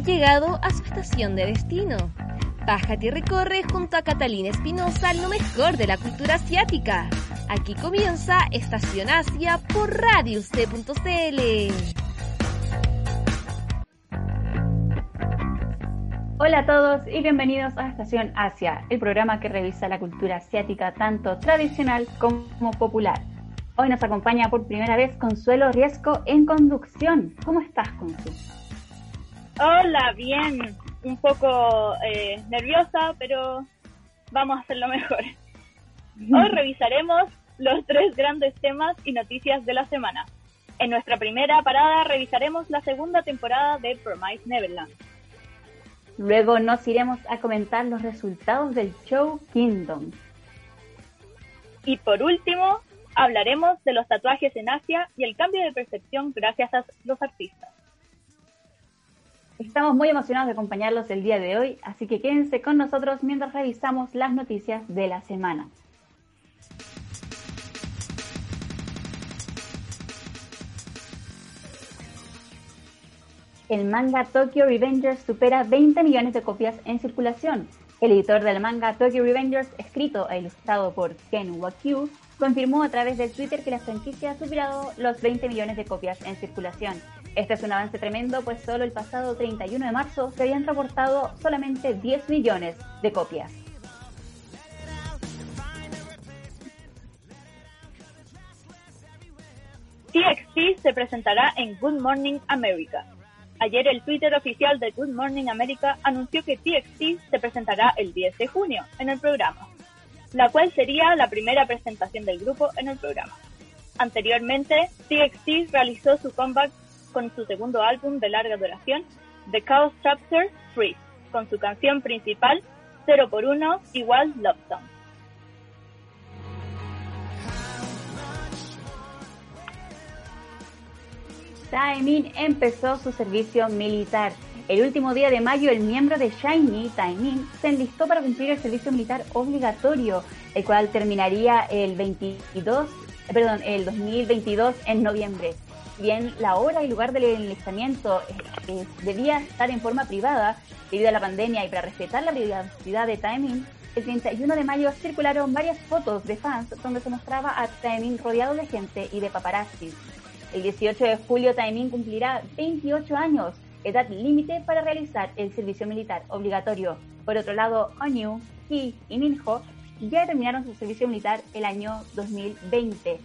llegado a su estación de destino. Bájate y recorre junto a Catalina Espinosa lo mejor de la cultura asiática. Aquí comienza Estación Asia por radioc.cl. Hola a todos y bienvenidos a Estación Asia, el programa que revisa la cultura asiática tanto tradicional como popular. Hoy nos acompaña por primera vez Consuelo Riesco en conducción. ¿Cómo estás, Consuelo? Hola, bien. Un poco eh, nerviosa, pero vamos a hacerlo mejor. Hoy revisaremos los tres grandes temas y noticias de la semana. En nuestra primera parada revisaremos la segunda temporada de Promise Neverland. Luego nos iremos a comentar los resultados del show Kingdom. Y por último, hablaremos de los tatuajes en Asia y el cambio de percepción gracias a los artistas. Estamos muy emocionados de acompañarlos el día de hoy, así que quédense con nosotros mientras revisamos las noticias de la semana. El manga Tokyo Revengers supera 20 millones de copias en circulación. El editor del manga Tokyo Revengers, escrito e ilustrado por Ken Wakyu, confirmó a través de Twitter que la franquicia ha superado los 20 millones de copias en circulación. Este es un avance tremendo, pues solo el pasado 31 de marzo se habían reportado solamente 10 millones de copias. TXT se presentará en Good Morning America. Ayer el Twitter oficial de Good Morning America anunció que TXT se presentará el 10 de junio en el programa la cual sería la primera presentación del grupo en el programa. Anteriormente, TXT realizó su comeback con su segundo álbum de larga duración, The Chaos Chapter 3, con su canción principal 0 por 1 igual Love Song. Taemin empezó su servicio militar el último día de mayo, el miembro de Shiny, Taemin, se enlistó para cumplir el servicio militar obligatorio, el cual terminaría el 22, perdón, el 2022 en noviembre. Bien, la hora y lugar del enlistamiento eh, debía estar en forma privada debido a la pandemia y para respetar la privacidad de Taemin, el 31 de mayo circularon varias fotos de fans donde se mostraba a Taemin rodeado de gente y de paparazzi. El 18 de julio Taemin cumplirá 28 años edad límite para realizar el servicio militar obligatorio. Por otro lado, Onyu, Ki y Minho ya terminaron su servicio militar el año 2020.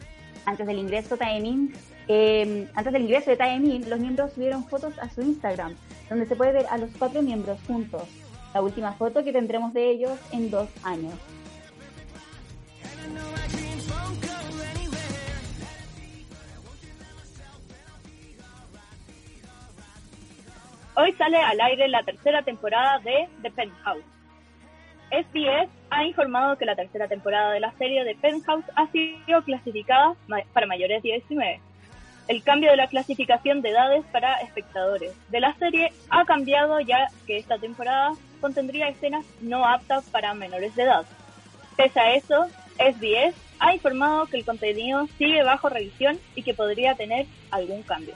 Antes del ingreso Taemin, em, antes del ingreso de Taemin, los miembros subieron fotos a su Instagram, donde se puede ver a los cuatro miembros juntos. La última foto que tendremos de ellos en dos años. Hoy sale al aire la tercera temporada de The Penthouse. SBS ha informado que la tercera temporada de la serie de Penthouse ha sido clasificada para mayores de 19. El cambio de la clasificación de edades para espectadores de la serie ha cambiado ya que esta temporada contendría escenas no aptas para menores de edad. Pese a eso, SBS ha informado que el contenido sigue bajo revisión y que podría tener algún cambio.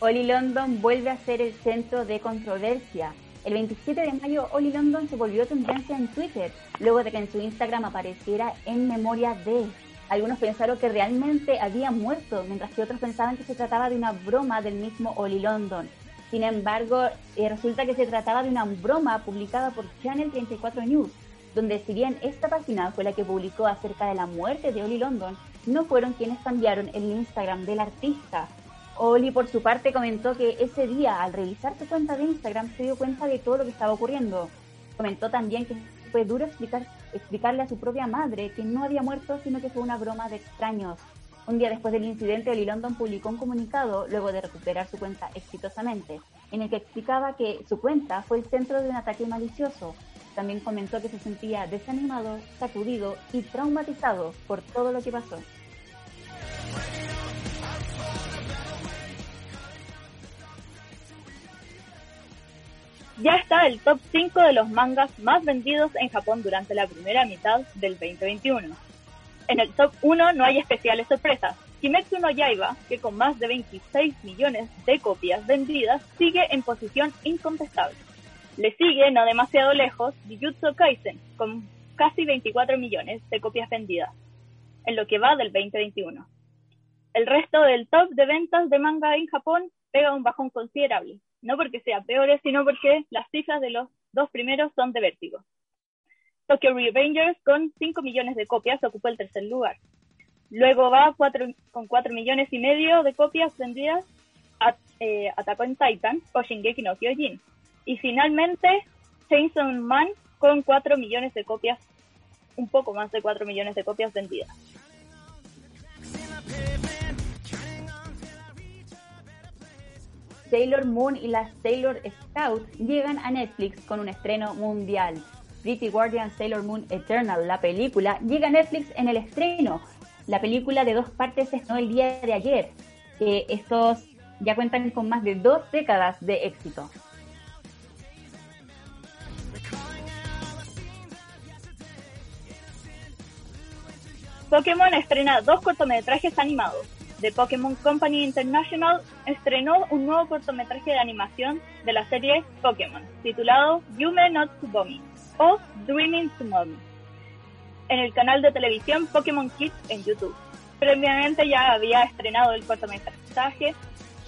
Oli London vuelve a ser el centro de controversia. El 27 de mayo, Oli London se volvió tendencia en Twitter, luego de que en su Instagram apareciera en memoria de. Algunos pensaron que realmente había muerto, mientras que otros pensaban que se trataba de una broma del mismo Oli London. Sin embargo, eh, resulta que se trataba de una broma publicada por Channel 34 News, donde si bien esta página fue la que publicó acerca de la muerte de Oli London, no fueron quienes cambiaron el Instagram del artista. Oli, por su parte, comentó que ese día, al revisar su cuenta de Instagram, se dio cuenta de todo lo que estaba ocurriendo. Comentó también que fue duro explicar, explicarle a su propia madre que no había muerto, sino que fue una broma de extraños. Un día después del incidente, Oli London publicó un comunicado, luego de recuperar su cuenta exitosamente, en el que explicaba que su cuenta fue el centro de un ataque malicioso. También comentó que se sentía desanimado, sacudido y traumatizado por todo lo que pasó. Ya está el top 5 de los mangas más vendidos en Japón durante la primera mitad del 2021. En el top 1 no hay especiales sorpresas, Kimetsu no Yaiba, que con más de 26 millones de copias vendidas, sigue en posición incontestable. Le sigue, no demasiado lejos, Jujutsu Kaisen, con casi 24 millones de copias vendidas, en lo que va del 2021. El resto del top de ventas de manga en Japón pega un bajón considerable, no porque sea peores, sino porque las cifras de los dos primeros son de vértigo. Tokyo Revengers con 5 millones de copias ocupó el tercer lugar. Luego va con 4 millones y medio de copias vendidas a eh, Attack on Titan o Shingeki no Kyojin. Y finalmente Chainsaw Man con 4 millones de copias, un poco más de 4 millones de copias vendidas. Sailor Moon y las Sailor Scouts llegan a Netflix con un estreno mundial. Pretty Guardian Sailor Moon Eternal, la película, llega a Netflix en el estreno. La película de dos partes se estrenó el día de ayer. estos ya cuentan con más de dos décadas de éxito. Pokémon estrena dos cortometrajes animados. The Pokémon Company International estrenó un nuevo cortometraje de animación de la serie Pokémon, titulado Yume no Tsubomi o Dreaming Tsubomi, en el canal de televisión Pokémon Kids en YouTube. Previamente ya había estrenado el cortometraje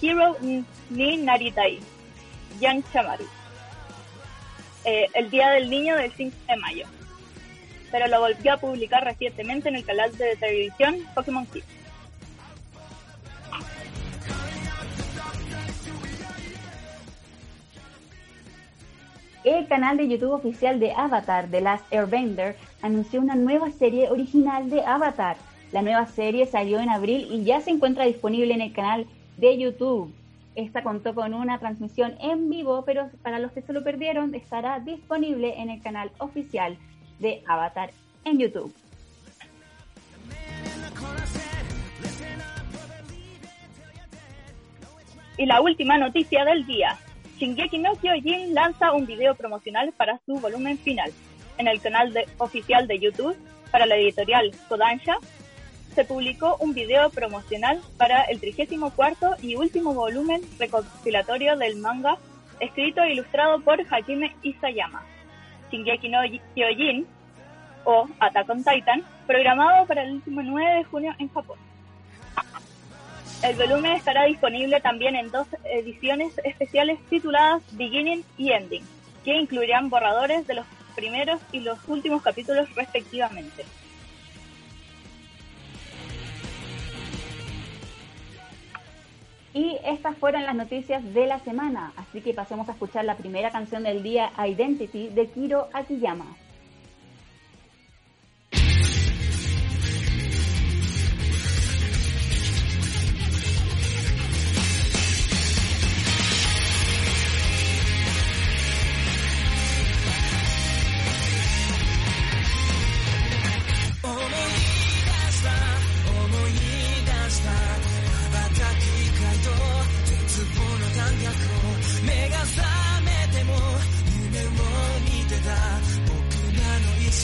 Hero ni Naritai, Yang Chamaru, eh, el Día del Niño del 5 de mayo pero lo volvió a publicar recientemente en el canal de televisión Pokémon Kids. El canal de YouTube oficial de Avatar, The Last Airbender, anunció una nueva serie original de Avatar. La nueva serie salió en abril y ya se encuentra disponible en el canal de YouTube. Esta contó con una transmisión en vivo, pero para los que se lo perdieron, estará disponible en el canal oficial de Avatar en YouTube. Y la última noticia del día. Shingeki no Kyojin lanza un video promocional para su volumen final. En el canal oficial de YouTube, para la editorial Kodansha, se publicó un video promocional para el 34 y último volumen recopilatorio del manga, escrito e ilustrado por Hajime Isayama. Shingeki no Kyojin o Attack on Titan, programado para el último 9 de junio en Japón. El volumen estará disponible también en dos ediciones especiales tituladas Beginning y Ending, que incluirán borradores de los primeros y los últimos capítulos respectivamente. Y estas fueron las noticias de la semana, así que pasemos a escuchar la primera canción del día, Identity, de Kiro Akiyama.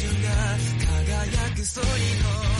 が輝くそりの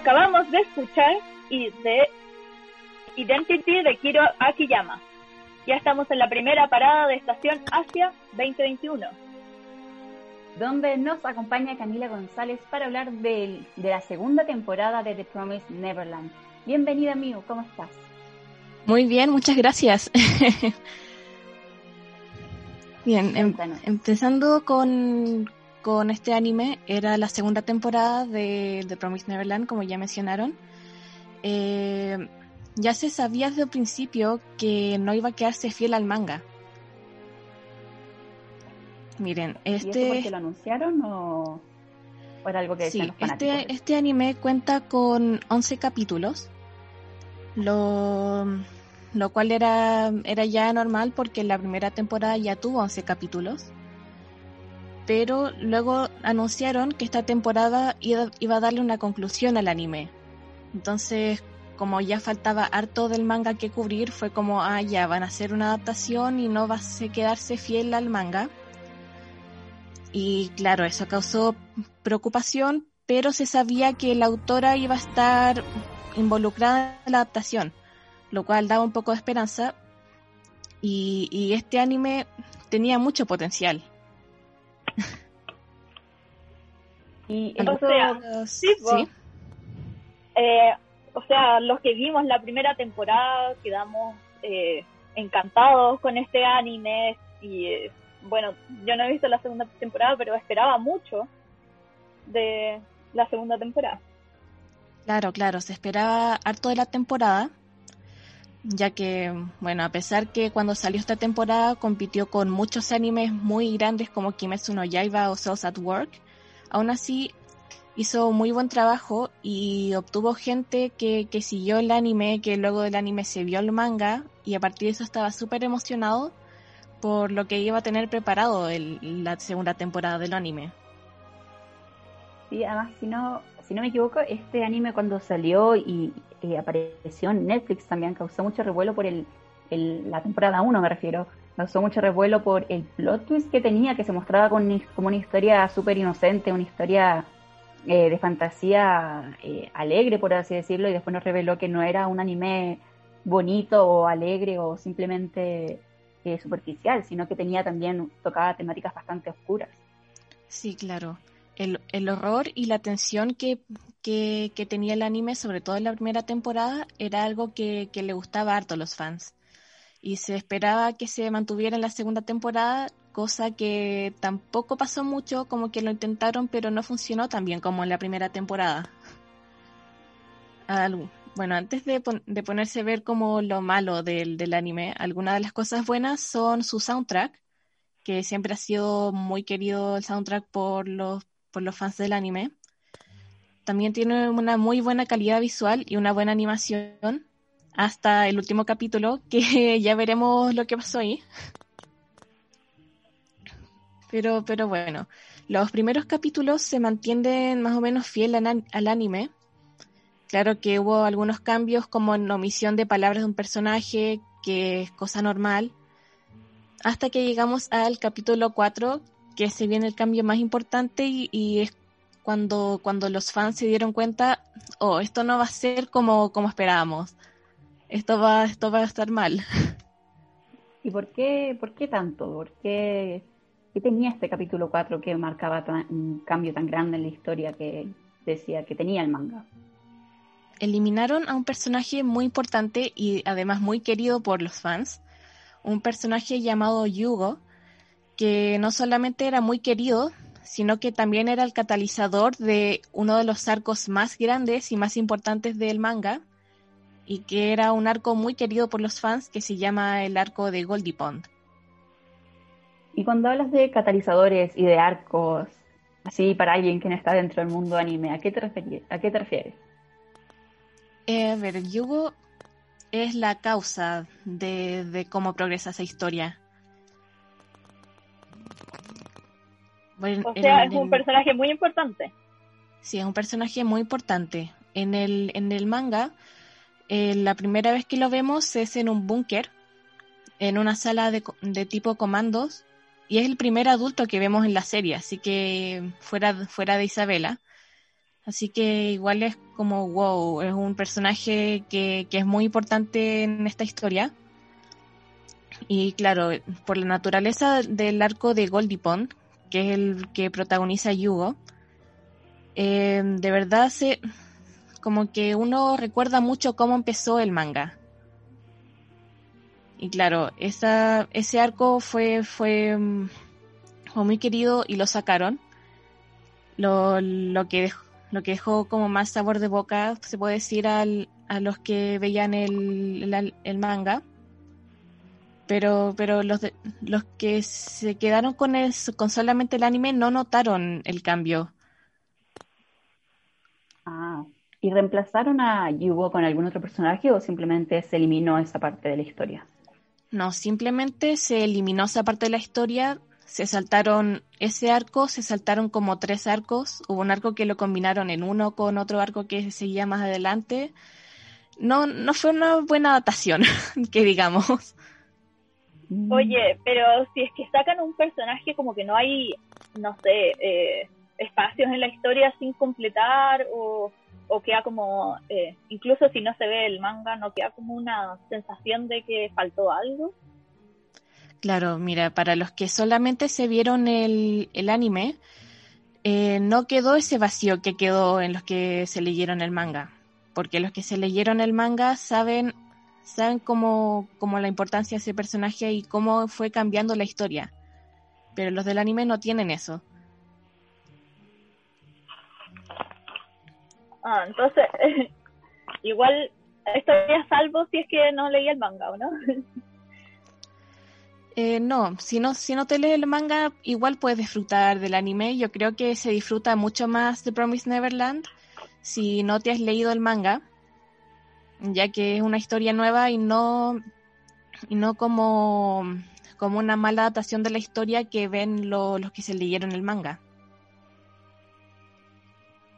Acabamos de escuchar y de Identity de Kiro Akiyama. Ya estamos en la primera parada de Estación Asia 2021. Donde nos acompaña Camila González para hablar de, la segunda temporada de The Promised Neverland. Bienvenida, amigo, ¿cómo estás? Muy bien, muchas gracias. bien, em, empezando con, con este anime era la segunda temporada de The Promised Neverland, como ya mencionaron. Eh, ya se sabía desde el principio que no iba a quedarse fiel al manga. Miren, este... ¿Y porque lo anunciaron o, era algo que sí, este, este anime cuenta con 11 capítulos, lo, lo cual era, era ya normal porque la primera temporada ya tuvo 11 capítulos pero luego anunciaron que esta temporada iba a darle una conclusión al anime. Entonces, como ya faltaba harto del manga que cubrir, fue como, ah, ya, van a hacer una adaptación y no va a quedarse fiel al manga. Y claro, eso causó preocupación, pero se sabía que la autora iba a estar involucrada en la adaptación, lo cual daba un poco de esperanza. Y, y este anime tenía mucho potencial. Y o sea, sí, eh, o sea, los que vimos la primera temporada quedamos eh, encantados con este anime y eh, bueno, yo no he visto la segunda temporada, pero esperaba mucho de la segunda temporada. Claro, claro, se esperaba harto de la temporada, ya que, bueno, a pesar que cuando salió esta temporada compitió con muchos animes muy grandes como Kimetsu no Yaiba o Cells at Work, Aún así, hizo muy buen trabajo y obtuvo gente que, que siguió el anime, que luego del anime se vio el manga y a partir de eso estaba súper emocionado por lo que iba a tener preparado el, la segunda temporada del anime. Sí, además, si no, si no me equivoco, este anime cuando salió y apareció en Netflix también causó mucho revuelo por el, la temporada 1, me refiero, causó mucho revuelo por el plot twist que tenía, que se mostraba como una historia súper inocente, una historia eh, de fantasía eh, alegre, por así decirlo, y después nos reveló que no era un anime bonito o alegre o simplemente eh, superficial, sino que tenía también, tocaba temáticas bastante oscuras. Sí, claro. El, el horror y la tensión que, que, tenía el anime, sobre todo en la primera temporada, era algo que, le gustaba harto a los fans y se esperaba que se mantuviera en la segunda temporada, cosa que tampoco pasó mucho, como que lo intentaron, pero no funcionó tan bien como en la primera temporada. bueno, antes de, ponerse a ver como lo malo del, del anime, algunas de las cosas buenas son su soundtrack, que siempre ha sido muy querido el soundtrack por los, por los fans del anime. También tiene una muy buena calidad visual y una buena animación hasta el último capítulo, que ya veremos lo que pasó ahí. Pero, pero bueno, los primeros capítulos se mantienen más o menos fiel al, anime. Claro que hubo algunos cambios como en omisión de palabras de un personaje, que es cosa normal. Hasta que llegamos al capítulo 4, que se viene el cambio más importante y, y es cuando, cuando los fans se dieron cuenta, oh, esto no va a ser como, como esperábamos esto va, esto va a estar mal. ¿Y por qué, por qué tanto? ¿Por qué, tenía este capítulo 4 que marcaba un cambio tan grande en la historia que decía que tenía el manga? eliminaron a un personaje muy importante y además muy querido por los fans, un personaje llamado Yugo, que no solamente era muy querido, sino que también era el catalizador de uno de los arcos más grandes y más importantes del manga, y que era un arco muy querido por los fans que se llama el arco de Goldie Pond. Y cuando hablas de catalizadores y de arcos, así para alguien que no está dentro del mundo anime, ¿a qué te refieres? ¿A qué te refieres? Eh, a ver, Yugo es la causa de, cómo progresa esa historia. O sea, es un personaje muy importante. Sí, es un personaje muy importante. En el, en el manga, eh, la primera vez que lo vemos es en un búnker, en una sala de, de, tipo comandos, y es el primer adulto que vemos en la serie, así que fuera, fuera de Isabela. Así que igual es como, wow, es un personaje que, es muy importante en esta historia. Y claro, por la naturaleza del arco de Goldie Pond, que es el que protagoniza Yugo, eh, de verdad se, como que uno recuerda mucho cómo empezó el manga. Y claro, esa, ese arco fue, fue, fue muy querido y lo sacaron. Lo, lo que dejó, lo que dejó como más sabor de boca, se puede decir, al, a los que veían el, el, manga. Pero, pero los, los que se quedaron con, el, con solamente el anime no notaron el cambio. Ah, ¿y reemplazaron a Yugo con algún otro personaje o simplemente se eliminó esa parte de la historia? No, simplemente se eliminó esa parte de la historia se saltaron ese arco, se saltaron como tres arcos. Hubo un arco que lo combinaron en uno con otro arco que seguía más adelante. No, no fue una buena adaptación, que digamos. Oye, pero si es que sacan un personaje como que no hay, no sé, eh, espacios en la historia sin completar o, o queda como, eh, incluso si no se ve el manga, no queda como una sensación de que faltó algo. Claro, mira, para los que solamente se vieron el, el anime, eh, no quedó ese vacío que quedó en los que se leyeron el manga, porque los que se leyeron el manga saben saben cómo, cómo la importancia de ese personaje y cómo fue cambiando la historia, pero los del anime no tienen eso. Ah, entonces, igual estaría salvo si es que no leía el manga, ¿o no? Eh, no, si no, si no te lees el manga, igual puedes disfrutar del anime. Yo creo que se disfruta mucho más de Promise Neverland si no te has leído el manga, ya que es una historia nueva y no, y no como, como una mala adaptación de la historia que ven los que se leyeron el manga.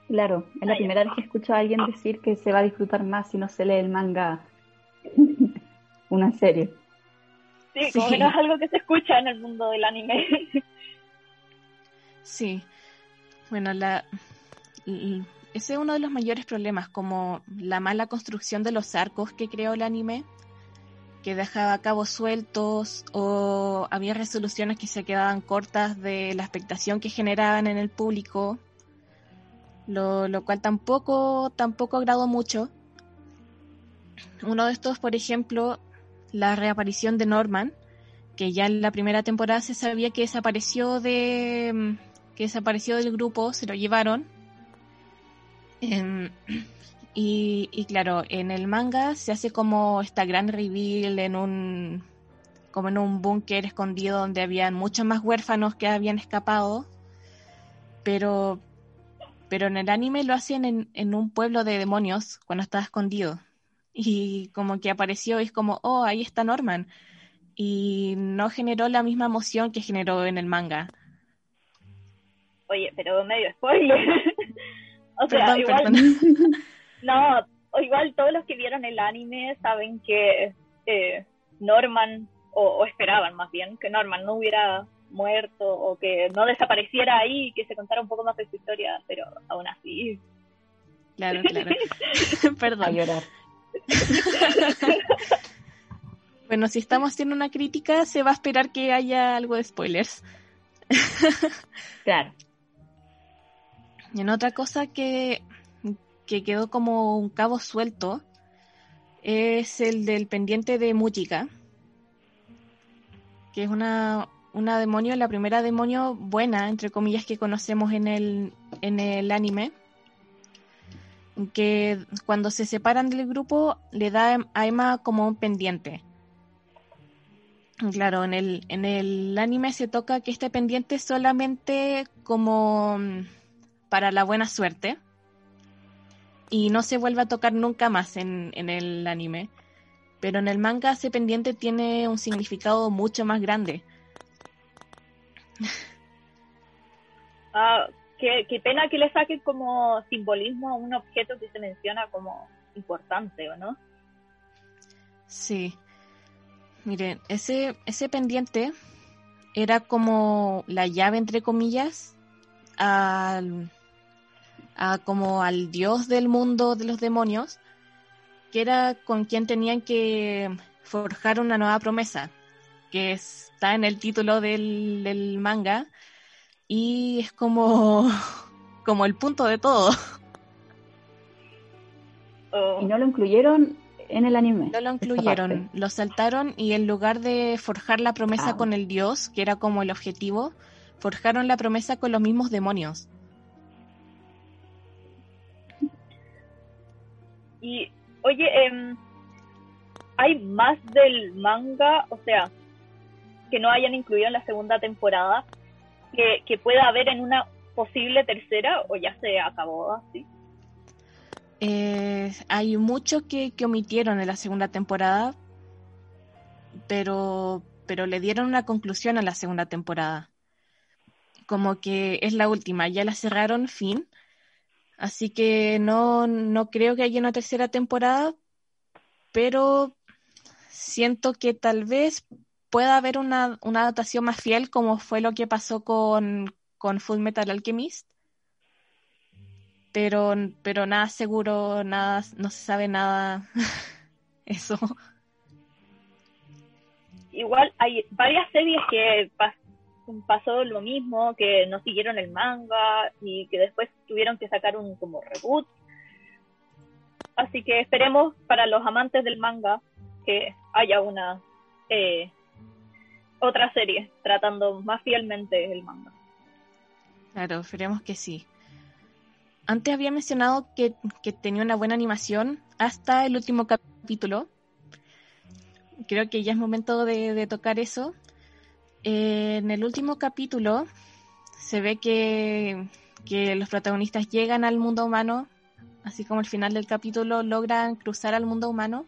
Claro, es la primera vez que escucho a alguien decir que se va a disfrutar más si no se lee el manga una serie. Sí, como no es algo que se escucha en el mundo del anime. Sí. Bueno, la, ese es uno de los mayores problemas, como la mala construcción de los arcos que creó el anime, que dejaba cabos sueltos o había resoluciones que se quedaban cortas de la expectación que generaban en el público, lo, lo cual tampoco, tampoco agradó mucho. Uno de estos, por ejemplo, la reaparición de Norman, que ya en la primera temporada se sabía que desapareció de que desapareció del grupo, se lo llevaron. Em, y, y, claro, en el manga se hace como esta gran reveal en un como en un búnker escondido donde habían muchos más huérfanos que habían escapado. Pero pero en el anime lo hacen en, en un pueblo de demonios cuando estaba escondido y como que apareció y es como, oh, ahí está Norman. Y no generó la misma emoción que generó en el manga. Oye, pero medio spoiler. O sea, igual. no, igual todos los que vieron el anime saben que eh, Norman, o, esperaban más bien, que Norman no hubiera muerto o que no desapareciera ahí y que se contara un poco más de su historia, pero aún así. Claro, claro. Perdón. A llorar. bueno, si estamos haciendo una crítica, se va a esperar que haya algo de spoilers. claro. Y en otra cosa que, que quedó como un cabo suelto es el del pendiente de Mujica, que es una, una demonio, la primera demonio buena, entre comillas, que conocemos en el, en el anime, que cuando se separan del grupo le da a Emma como un pendiente. Claro, en el, en el anime se toca que este pendiente solamente como para la buena suerte y no se vuelve a tocar nunca más en, en el anime. Pero en el manga ese pendiente tiene un significado mucho más grande. Ah, qué, qué pena que le saquen como simbolismo a un objeto que se menciona como importante, ¿o no? Sí. Miren, ese, ese pendiente era como la llave, entre comillas, al, a como al dios del mundo de los demonios, que era con quien tenían que forjar una nueva promesa, que está en el título del, del manga, y es como, como el punto de todo. Oh. Y no lo incluyeron en el anime. No lo incluyeron, lo saltaron y en lugar de forjar la promesa Ah. con el dios, que era como el objetivo, forjaron la promesa con los mismos demonios. Y, oye, em, ¿hay más del manga, o sea, que no hayan incluido en la segunda temporada, que, pueda haber en una posible tercera o ya se acabó así? Eh, hay mucho que, que omitieron en la segunda temporada, pero, pero le dieron una conclusión a la segunda temporada. Como que es la última, ya la cerraron, fin. Así que no, no creo que haya una tercera temporada, pero siento que tal vez pueda haber una, una adaptación más fiel como fue lo que pasó con, con Full Metal Alchemist pero, pero nada seguro, nada, no se sabe nada. Eso. Igual hay varias series que pasó lo mismo, que no siguieron el manga y que después tuvieron que sacar un como reboot. Así que esperemos para los amantes del manga que haya una eh, otra serie tratando más fielmente el manga. Claro, esperemos que sí. Antes había mencionado que, que tenía una buena animación hasta el último capítulo. Creo que ya es momento de, de tocar eso. Eh, en el último capítulo se ve que, que los protagonistas llegan al mundo humano, así como al final del capítulo logran cruzar al mundo humano,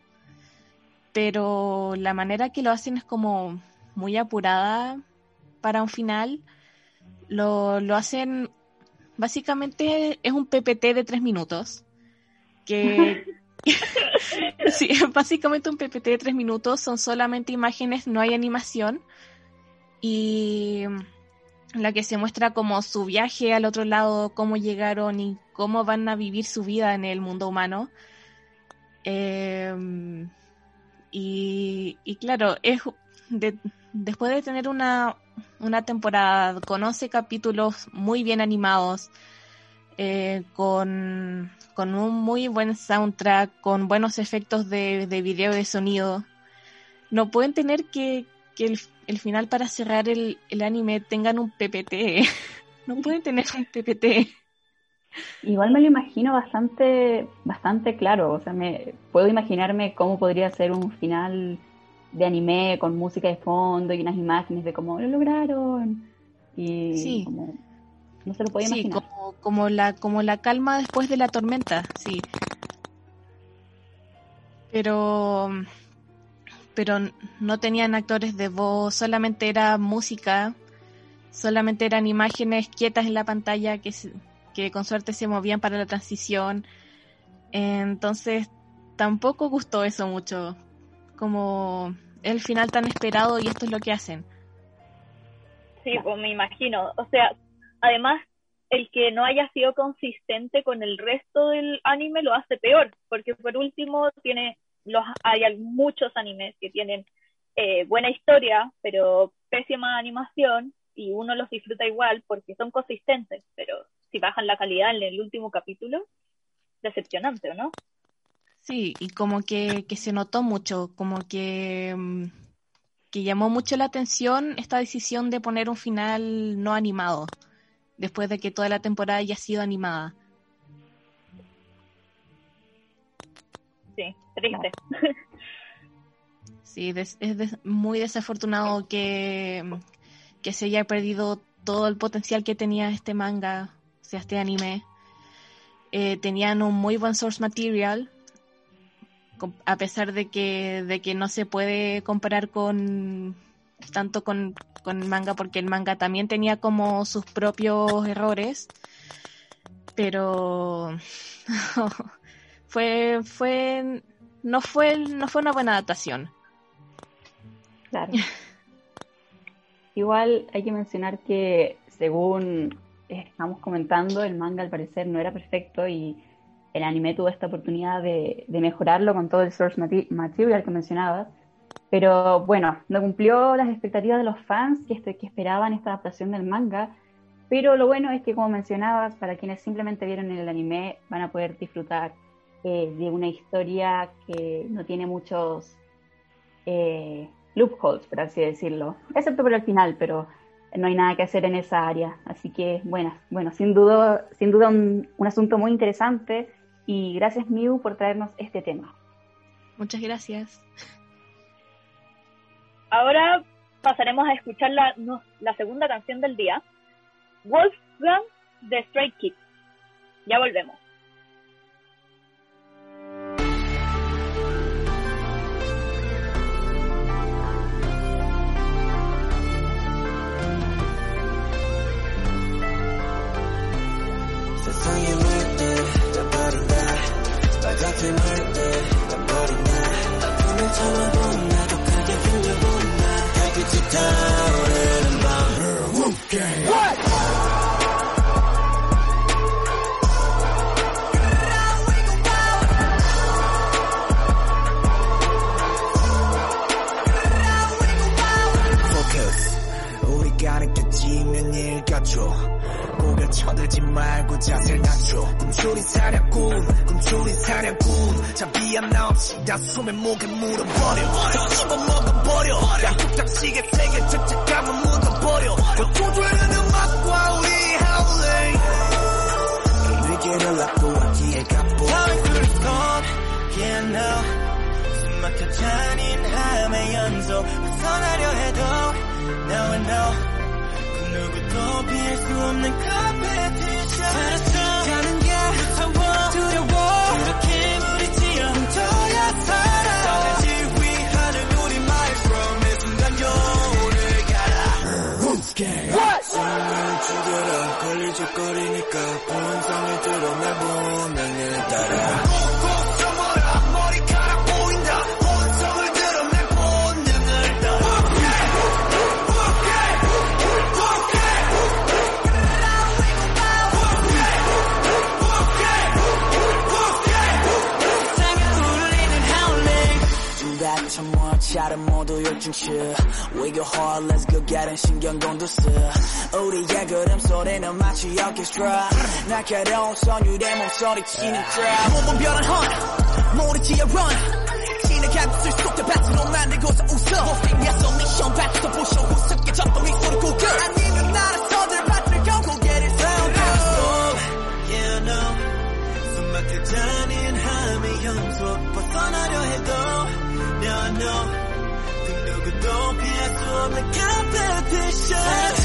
pero la manera que lo hacen es como muy apurada para un final. Lo, lo hacen Básicamente es un PPT de tres minutos. Que. sí, básicamente un PPT de tres minutos. Son solamente imágenes, no hay animación. Y la que se muestra como su viaje al otro lado, cómo llegaron y cómo van a vivir su vida en el mundo humano. Eh, y, claro, es de- después de tener una, una temporada con 11 capítulos muy bien animados, eh, con, con un muy buen soundtrack, con buenos efectos de, de video y de sonido. No pueden tener que, que el, el final para cerrar el, el anime tengan un PPT. No pueden tener un PPT. Igual me lo imagino bastante, bastante claro. O sea, me puedo imaginarme cómo podría ser un final de anime con música de fondo y unas imágenes de cómo lo lograron. Y Sí. como, no se lo puede Sí, imaginar. como, como, la, como la calma después de la tormenta, sí. Pero, pero no tenían actores de voz, solamente era música, solamente eran imágenes quietas en la pantalla que, que con suerte se movían para la transición. Entonces, tampoco gustó eso mucho, como el final tan esperado y esto es lo que hacen. Sí, pues me imagino. O sea, además, el que no haya sido consistente con el resto del anime lo hace peor, porque por último tiene los hay muchos animes que tienen eh, buena historia, pero pésima animación y uno los disfruta igual porque son consistentes, pero si bajan la calidad en el último capítulo, decepcionante, ¿o no? Sí, y como que, que se notó mucho, como que, mm, que llamó mucho la atención esta decisión de poner un final no animado, después de que toda la temporada haya sido animada. Sí, triste. Sí, es muy desafortunado que, que se haya perdido todo el potencial que tenía este manga, o sea, este anime. Eh, tenían un muy buen source material, a pesar de que, de que no se puede comparar con tanto con, con el manga, porque el manga también tenía como sus propios errores, pero fue, fue, no fue, no fue una buena adaptación. Claro. Igual hay que mencionar que según estamos comentando, el manga al parecer no era perfecto y el anime tuvo esta oportunidad de, mejorarlo con todo el source material que mencionabas. Pero bueno, no cumplió las expectativas de los fans que, este, que esperaban esta adaptación del manga. Pero lo bueno es que, como mencionabas, para quienes simplemente vieron el anime, van a poder disfrutar eh, de una historia que no tiene muchos eh, loopholes, por así decirlo, excepto por el final, pero no hay nada que hacer en esa área. Así que, bueno, bueno sin duda, sin duda un, asunto muy interesante y gracias Miu por traernos este tema. Muchas gracias. Ahora pasaremos a escuchar la, la segunda canción del día, Wolfgang de Stray Kids. Ya volvemos. 같은 말들 떠버린 나 아픔을 참아본 나 독하게 불려본 나 달빛이 타오르는 밤 Girl, whoop, gang. What? 있는 일 같죠 고개 쳐들지 말고 자세를 낮춰 음, 꿈초리 사략꾼 꿈초리 사냥꾼 잡이 하나 없이 다 숨에 목에 물어버려. 다 씹어먹어버려. 양쪽장식의 세계 착착함은 묻어버려. 고조하는 음악과 우리 howling 위기를 Coming through the storm yeah no 숨막혀 잔인 함의 연속 벗어나려 해도 now I know 누구도 피할 수 없는 컴페티션 살 걸리적거리니까 본성을 드러내고 명령을 따라 차는 모두 열중치 We go hard, let's go getting 신경 곤두스 우리의 그림 소리는 마치 orchestra 날카로운 선율의 목소리 치는 trap 몸은 변한 헌 모르지에 run 진흙한 곳을 쏟아 밭으로 만들고서 웃어 모핑에서 미션 밖에서 부셔 우습게 접던 윗소리 구겨 아니면 나를 서들 밭을 경고 get it sound good Yeah, no 숨 막혀 잔인함의 연속 벗어나려 해도 Yeah, no 누구도 I'm the competition.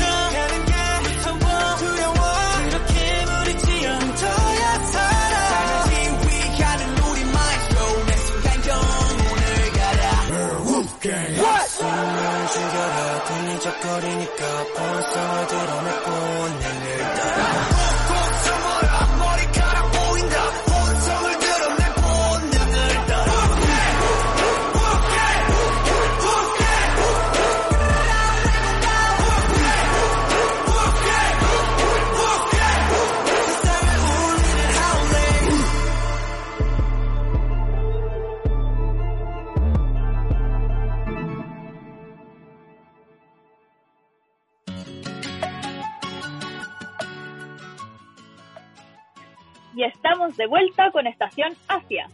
Estamos de vuelta con Estación Asia.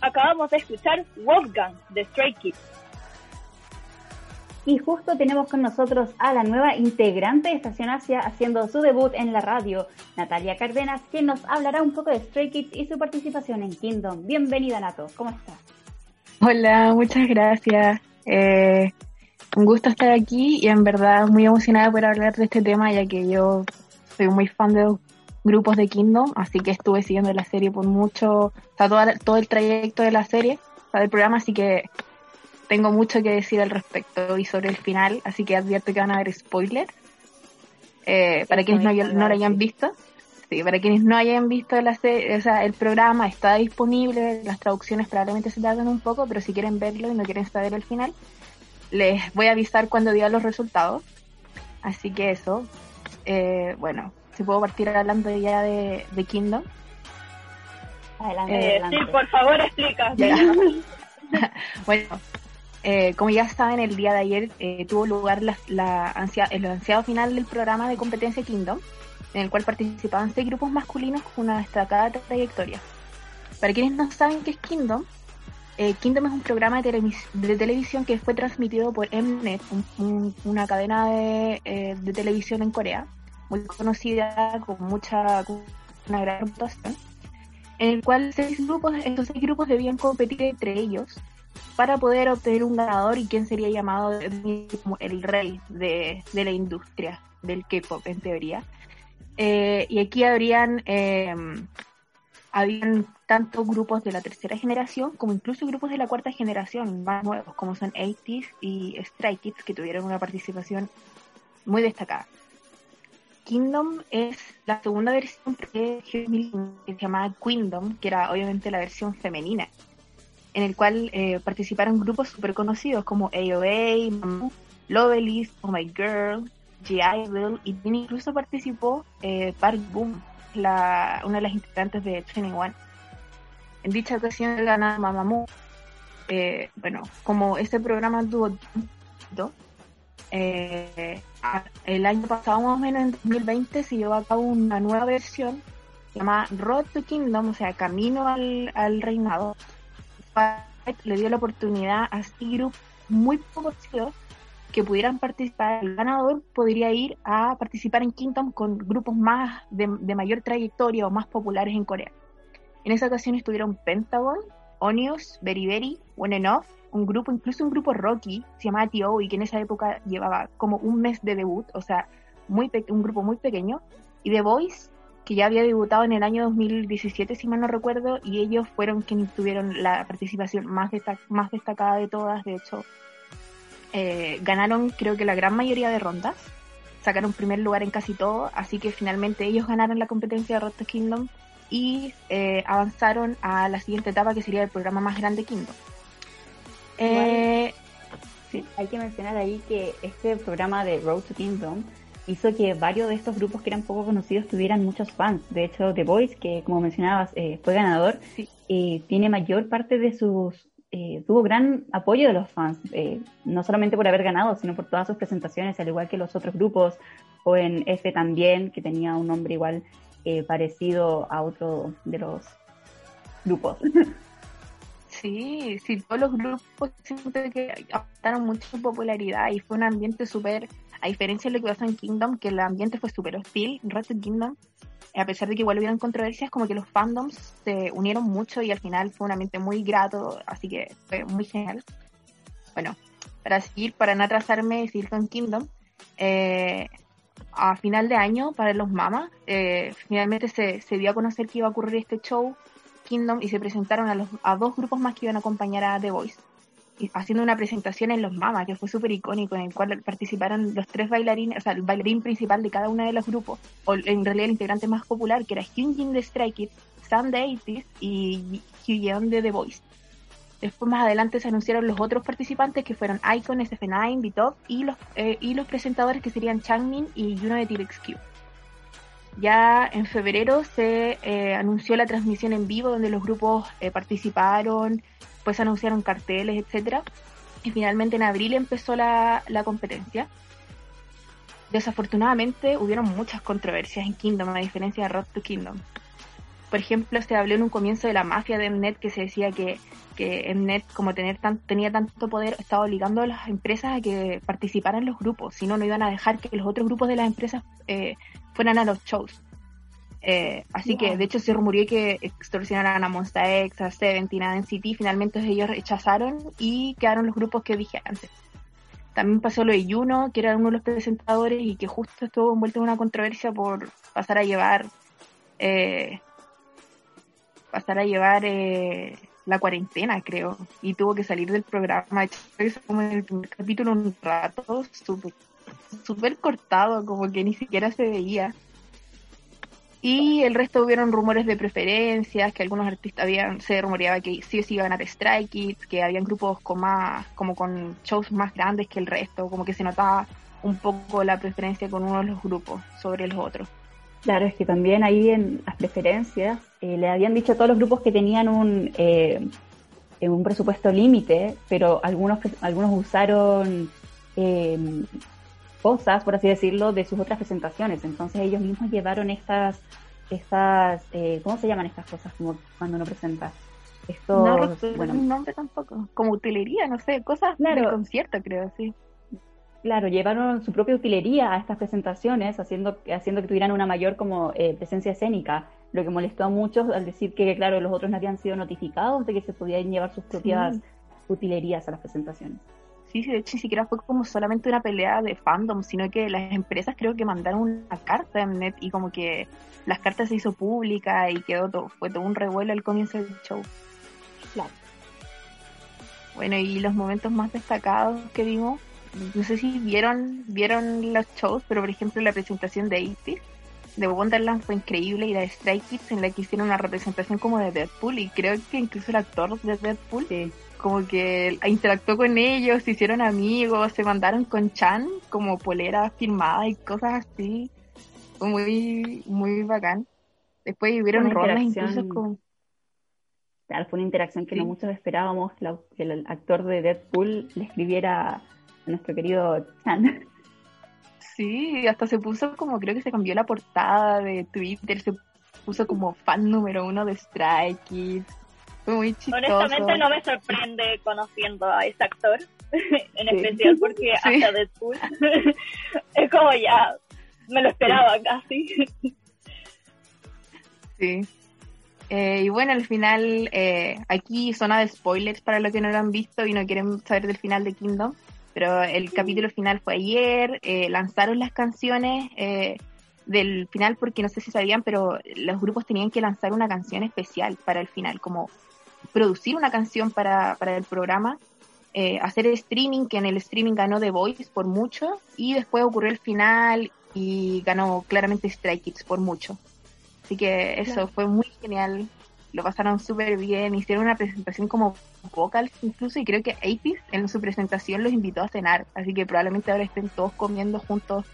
Acabamos de escuchar Wolfgang de Stray Kids. Y justo tenemos con nosotros a la nueva integrante de Estación Asia haciendo su debut en la radio, Natalia Cárdenas, quien nos hablará un poco de Stray Kids y su participación en Kingdom. Bienvenida, Nato. ¿Cómo estás? Hola, muchas gracias. Eh, un gusto estar aquí y en verdad muy emocionada por hablar de este tema, ya que yo soy muy fan de grupos de Kingdom, así que estuve siguiendo la serie por mucho, o sea, todo, el trayecto de la serie, o sea, del programa, así que tengo mucho que decir al respecto y sobre el final, así que advierto que van a haber spoilers. Eh, para quienes no, no lo hayan visto, sí, para quienes no hayan visto la serie, o sea, el programa está disponible, las traducciones probablemente se tardan un poco, pero si quieren verlo y no quieren saber el final, les voy a avisar cuando diga los resultados. Así que eso, eh, bueno, si puedo partir hablando ya de, de Kingdom. Adelante, eh, Sí, por favor, explica. bueno, eh, como ya saben, el día de ayer eh, tuvo lugar la, la el ansiado final del programa de competencia Kingdom, en el cual participaban seis grupos masculinos con una destacada trayectoria. Para quienes no saben qué es Kingdom, eh, Kingdom es un programa de, televisión que fue transmitido por Mnet, una cadena de, de, televisión en Corea, muy conocida, con mucha una gran reputación, en el cual seis grupos, estos seis grupos debían competir entre ellos para poder obtener un ganador y quien sería llamado el rey de, la industria del K-pop en teoría. Eh, y aquí habrían, eh, habían tanto grupos de la tercera generación como incluso grupos de la cuarta generación más nuevos, como son 80 y Stray Kids, que tuvieron una participación muy destacada. Kingdom es la segunda versión que se llamaba Queendom, que era obviamente la versión femenina en el cual eh, participaron grupos súper conocidos como AOA, Mamu, Lovelis, Oh My Girl, G-Idol y incluso participó eh, Park Boom, la, una de las integrantes de 21. En dicha ocasión gana Mamamoo. Eh, bueno, como este programa tuvo eh, el año pasado más o menos en 2020 se llevó a cabo una nueva versión llamada Road to Kingdom, o sea, Camino al, al Reinado, le dio la oportunidad a C-Group muy poco que pudieran participar. El ganador podría ir a participar en Kingdom con grupos más de, mayor trayectoria o más populares en Corea. En esa ocasión estuvieron Pentagon, Onios, Beriberi, One Enough, un grupo, incluso un grupo Rocky, se llamaba T.O. y que en esa época llevaba como un mes de debut, o sea, muy un grupo muy pequeño, y The Voice, que ya había debutado en el año 2017, si mal no recuerdo, y ellos fueron quienes tuvieron la participación más, destacada de todas. De hecho, eh, ganaron creo que la gran mayoría de rondas, sacaron primer lugar en casi todo, así que finalmente ellos ganaron la competencia de Road Kingdom y eh, avanzaron a la siguiente etapa que sería el programa más grande Kingdom. Eh, sí. Hay que mencionar ahí que este programa de Road to Kingdom hizo que varios de estos grupos que eran poco conocidos tuvieran muchos fans. De hecho, The Voice, que como mencionabas eh, fue ganador, eh, tiene mayor parte de sus... Eh, tuvo gran apoyo de los fans, no solamente por haber ganado, sino por todas sus presentaciones, al igual que los otros grupos, o en F también, que tenía un nombre igual parecido a otro de los grupos. Sí, sí, todos los grupos siento que aumentaron mucho su popularidad y fue un ambiente súper a diferencia de lo que pasó en Kingdom, que el ambiente fue súper hostil, Ratchet Kingdom, a pesar de que igual hubieron controversias, como que los fandoms se unieron mucho y al final fue un ambiente muy grato, así que fue muy genial. Bueno, para seguir, para no atrasarme, seguir con Kingdom, eh, a final de año, para los mamas, eh, finalmente se, se dio a conocer que iba a ocurrir este show Kingdom y se presentaron a, los, a dos grupos más que iban a acompañar a The Voice haciendo una presentación en los Mamas, que fue súper icónico, en el cual participaron los tres bailarines, o sea, el bailarín principal de cada uno de los grupos, o en realidad el integrante más popular, que era Hyunjin de Stray Kids, Sam de y Hyeon de The Voice. Después más adelante se anunciaron los otros participantes que fueron Icon, SF9, Bitop y los, eh, y los presentadores que serían Changmin y Juno de T-Rex Q. Ya en febrero se eh, anunció la transmisión en vivo donde los grupos eh, participaron, pues anunciaron carteles, etcétera. Y finalmente en abril empezó la, competencia. Desafortunadamente hubieron muchas controversias en Kingdom, a diferencia de Road to Kingdom. Por ejemplo, se habló en un comienzo de la mafia de Mnet que se decía que, que Mnet, como tener tan, tenía tanto poder, estaba obligando a las empresas a que participaran en los grupos, si no, no iban a dejar que los otros grupos de las empresas eh, fueran a los shows. Eh, así que, de hecho, se rumoreó que extorsionaran a Monsta X, a Seventeen, a NCT, finalmente ellos rechazaron y quedaron los grupos que dije antes. También pasó lo de Juno, que era uno de los presentadores y que justo estuvo envuelto en una controversia por pasar a llevar eh, a llevar eh, la cuarentena, creo, y tuvo que salir del programa. Como en el primer capítulo un rato súper super cortado, como que ni siquiera se veía. Y el resto hubieron rumores de preferencias, que algunos artistas habían, se rumoreaba que sí o sí iban a Strike It, que habían grupos con más, como con shows más grandes que el resto, como que se notaba un poco la preferencia con uno de los grupos sobre los otros. Claro, es que también ahí en las preferencias eh, le habían dicho a todos los grupos que tenían un, eh, un presupuesto límite, pero algunos, algunos usaron eh, cosas, por así decirlo, de sus otras presentaciones. Entonces ellos mismos llevaron estas, estas eh, ¿cómo se llaman estas cosas como cuando uno presenta? Estos, no bueno, un nombre tampoco, como utilería, no sé, cosas claro, de concierto creo, sí. Claro, llevaron su propia utilería a estas presentaciones, haciendo, haciendo que tuvieran una mayor como eh, presencia escénica, lo que molestó a muchos al decir que, claro, los otros no habían sido notificados de que se podían llevar sus propias utilerías a las presentaciones. Sí, de hecho ni siquiera fue como solamente una pelea de fandom, sino que las empresas creo que mandaron una carta en net y como que las cartas se hizo pública y quedó todo, fue todo un revuelo al comienzo del show. Claro. Bueno, y los momentos más destacados que vimos, no sé si vieron, vieron los shows, pero por ejemplo la presentación de 80 de Wonderland fue increíble y la de Stray Kids en la que hicieron una representación como de Deadpool y creo que incluso el actor de Deadpool como que interactuó con ellos, se hicieron amigos, se mandaron con Chan como polera firmada y cosas así. Fue muy, muy bacán. Después hubieron rondas incluso con... Claro, fue una interacción que no muchos esperábamos que el actor de Deadpool le escribiera nuestro querido Chan. Sí, hasta se puso como, creo que se cambió la portada de Twitter, se puso como fan número uno de Strike Kids muy Honestamente no me sorprende conociendo a ese actor, en especial porque hasta Deadpool es como ya, me lo esperaba casi. Sí. Eh, y bueno, al final, eh, aquí zona de spoilers para los que no lo han visto y no quieren saber del final de Kingdom, pero el capítulo final fue ayer, eh, lanzaron las canciones del final porque no sé si sabían, pero los grupos tenían que lanzar una canción especial para el final, como producir una canción para, para el programa, eh, hacer streaming, que en el streaming ganó The Voice por mucho, y después ocurrió el final y ganó claramente Strike Kids por mucho. Así que eso fue muy genial, lo pasaron súper bien, hicieron una presentación como vocal incluso, y creo que Apis en su presentación los invitó a cenar, así que probablemente ahora estén todos comiendo juntos,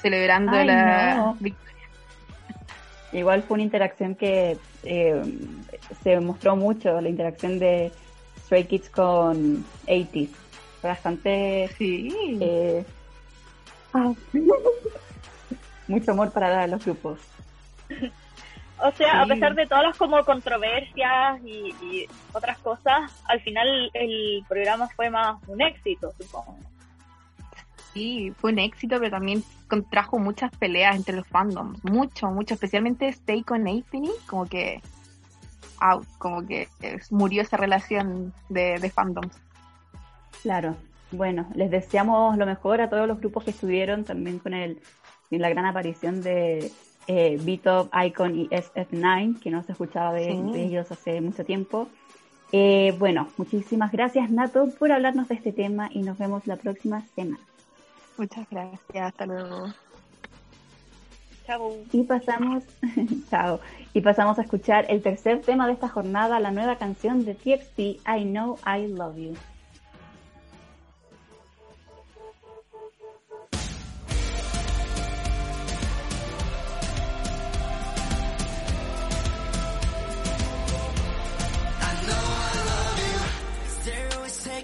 celebrando la victoria Igual fue una interacción que eh, se mostró mucho, la interacción de Stray Kids con 80 Fue bastante... Sí. Eh, mucho amor para los grupos. O sea, a pesar de todas las como controversias y, y, otras cosas, al final el programa fue más un éxito, supongo. Sí, fue un éxito, pero también contrajo muchas peleas entre los fandoms, mucho, mucho, especialmente Stay con Anthony, como que out, como que murió esa relación de, de fandoms. Claro, bueno, les deseamos lo mejor a todos los grupos que estuvieron, también con el la gran aparición de eh, Beat Icon y SF9, que no se escuchaba de, ellos hace mucho tiempo. Eh, bueno, muchísimas gracias Nato por hablarnos de este tema y nos vemos la próxima semana. Muchas gracias, hasta luego. Chao. Y pasamos, chao. Y pasamos a escuchar el tercer tema de esta jornada, la nueva canción de TXT, I Know I Love You.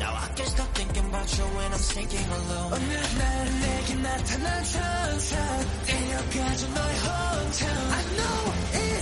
Now I can't stop thinking about you when I'm sinking alone 어느 날 내게 나타난 천사 데려가줘 너의 hometown I know it's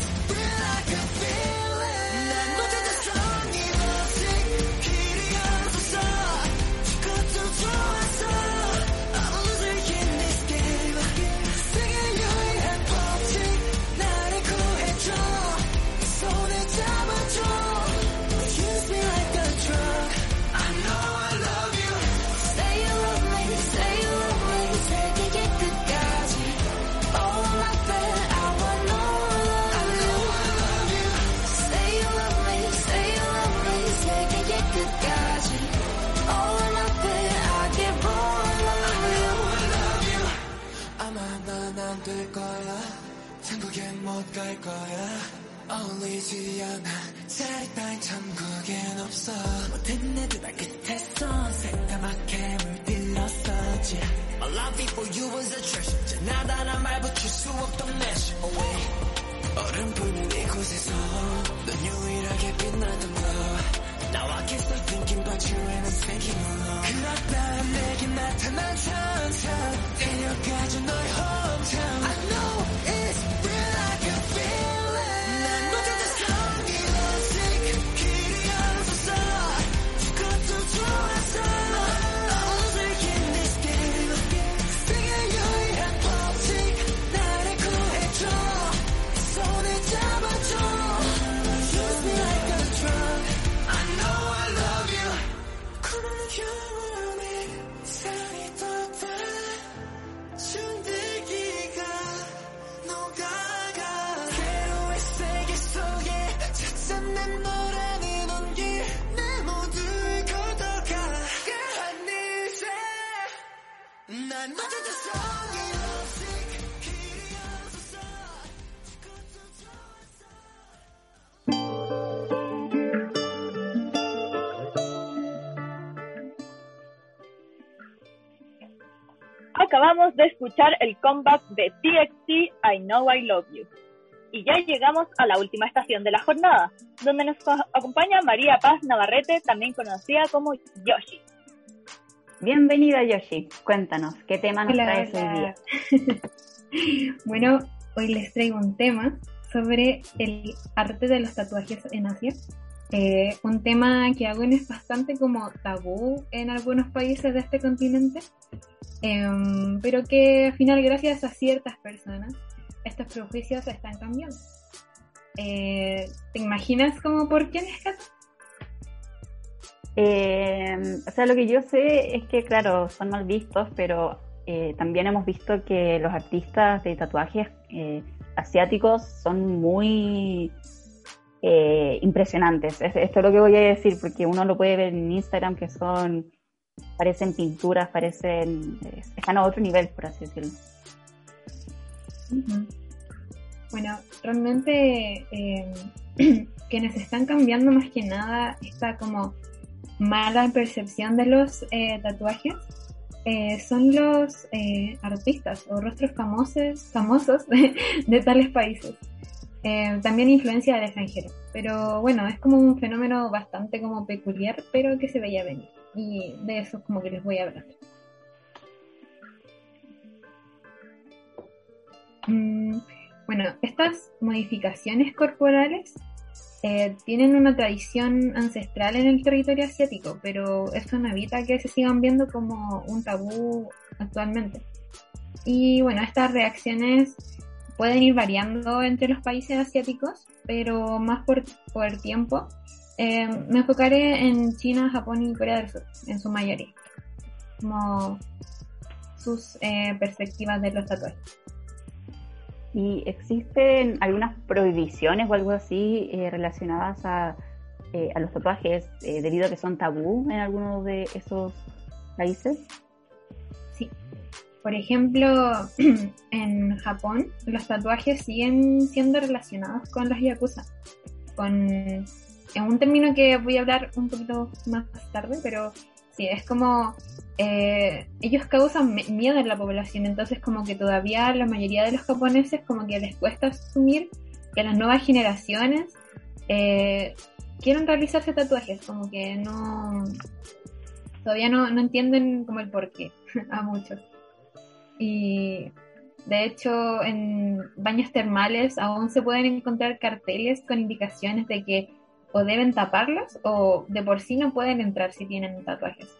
난안될 거야. 천국엔 못 갈 거야. 어울리지 않아. 자리 따윈 천국엔 없어. 모든 애들 발끝에서 새까맣게 물들었었지 My love for you was a treasure. 나다란 말 붙일 수 없던 measure. Away 얼음뿐인 이곳에서 넌 유일하게 빛나는 거 can't stop thinking about you and I'm thinking alone 그렇다 내게 나타난 천사 데려가줘 너의 hometown I know it's Acabamos de escuchar el comeback de TXT I Know I Love You. Y ya llegamos a la última estación de la jornada, donde nos co- acompaña María Paz Navarrete, también conocida como Yoshi. Bienvenida Yoshi, cuéntanos, ¿qué tema nos Hola, traes hoy día? bueno, hoy les traigo un tema sobre el arte de los tatuajes en Asia. Eh, un tema que aún es bastante como tabú en algunos países de este continente, em, pero que al final gracias a ciertas personas estos prejuicios están cambiando. Eh, ¿Te imaginas como por qué Nescata? Eh, o sea, lo que yo sé es que, claro, son mal vistos, pero eh, también hemos visto que los artistas de tatuajes eh, asiáticos son muy eh, impresionantes. Es- Esto es lo que voy a decir, porque uno lo puede ver en Instagram, que son, parecen pinturas, parecen, eh, están a otro nivel, por así decirlo. Bueno, realmente eh, quienes están cambiando más que nada esta como mala percepción de los eh, tatuajes eh, son los artistas o rostros famosos, famosos de, de tales países. Eh, también influencia del extranjero. Pero bueno, es como un fenómeno bastante como peculiar, pero que se veía venir. Y de eso como que les voy a hablar. Mm, bueno, estas modificaciones corporales eh, tienen una tradición ancestral en el territorio asiático, pero eso no evita que se sigan viendo como un tabú actualmente. Y bueno, estas reacciones pueden ir variando entre los países asiáticos, pero más por, por tiempo. Eh, me enfocaré en China, Japón y Corea del Sur, en su mayoría, como sus eh, perspectivas de los tatuajes. ¿Y existen algunas prohibiciones o algo así eh, relacionadas a, eh, a los tatuajes eh, debido a que son tabú en algunos de esos países? Sí. Por ejemplo, en Japón los tatuajes siguen siendo relacionados con los yakuza, con en un término que voy a hablar un poquito más tarde, pero sí, es como eh, ellos causan miedo en la población, entonces como que todavía la mayoría de los japoneses como que les cuesta asumir que las nuevas generaciones eh, quieren realizarse tatuajes, como que no todavía no, no entienden como el porqué a muchos. Y de hecho en baños termales aún se pueden encontrar carteles con indicaciones de que o deben taparlos o de por sí no pueden entrar si tienen tatuajes.